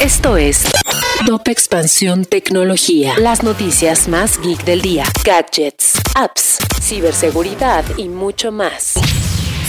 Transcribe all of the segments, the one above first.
Esto es Top Expansión Tecnología. Las noticias más geek del día. Gadgets, apps, ciberseguridad y mucho más.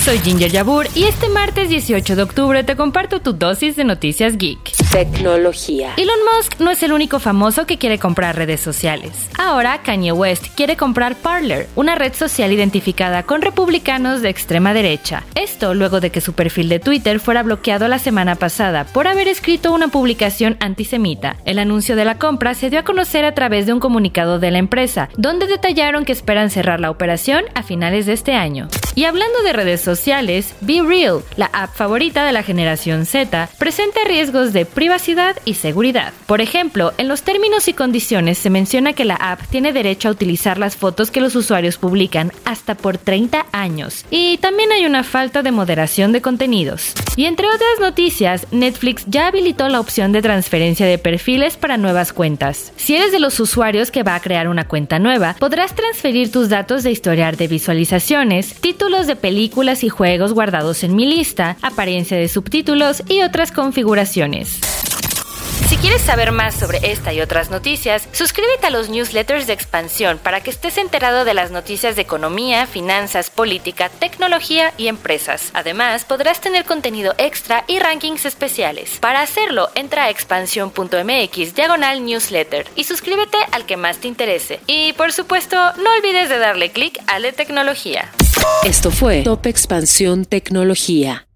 Soy Ginger Yabur y este martes 18 de octubre te comparto tu dosis de noticias geek. Tecnología. Elon Musk no es el único famoso que quiere comprar redes sociales. Ahora Kanye West quiere comprar Parler, una red social identificada con republicanos de extrema derecha. Esto luego de que su perfil de Twitter fuera bloqueado la semana pasada por haber escrito una publicación antisemita. El anuncio de la compra se dio a conocer a través de un comunicado de la empresa, donde detallaron que esperan cerrar la operación a finales de este año. Y hablando de redes sociales, Be Real, la app favorita de la generación Z, presenta riesgos de privacidad y seguridad. Por ejemplo, en los términos y condiciones se menciona que la app tiene derecho a utilizar las fotos que los usuarios publican hasta por 30 años. Y también hay una falta de moderación de contenidos. Y entre otras noticias, Netflix ya habilitó la opción de transferencia de perfiles para nuevas cuentas. Si eres de los usuarios que va a crear una cuenta nueva, podrás transferir tus datos de historial de visualizaciones, títulos de películas y juegos guardados en mi lista, apariencia de subtítulos y otras configuraciones. Si quieres saber más sobre esta y otras noticias, suscríbete a los newsletters de expansión para que estés enterado de las noticias de economía, finanzas, política, tecnología y empresas. Además, podrás tener contenido extra y rankings especiales. Para hacerlo, entra a expansión.mx diagonal newsletter y suscríbete al que más te interese. Y por supuesto, no olvides de darle clic al de tecnología. Esto fue Top Expansión Tecnología.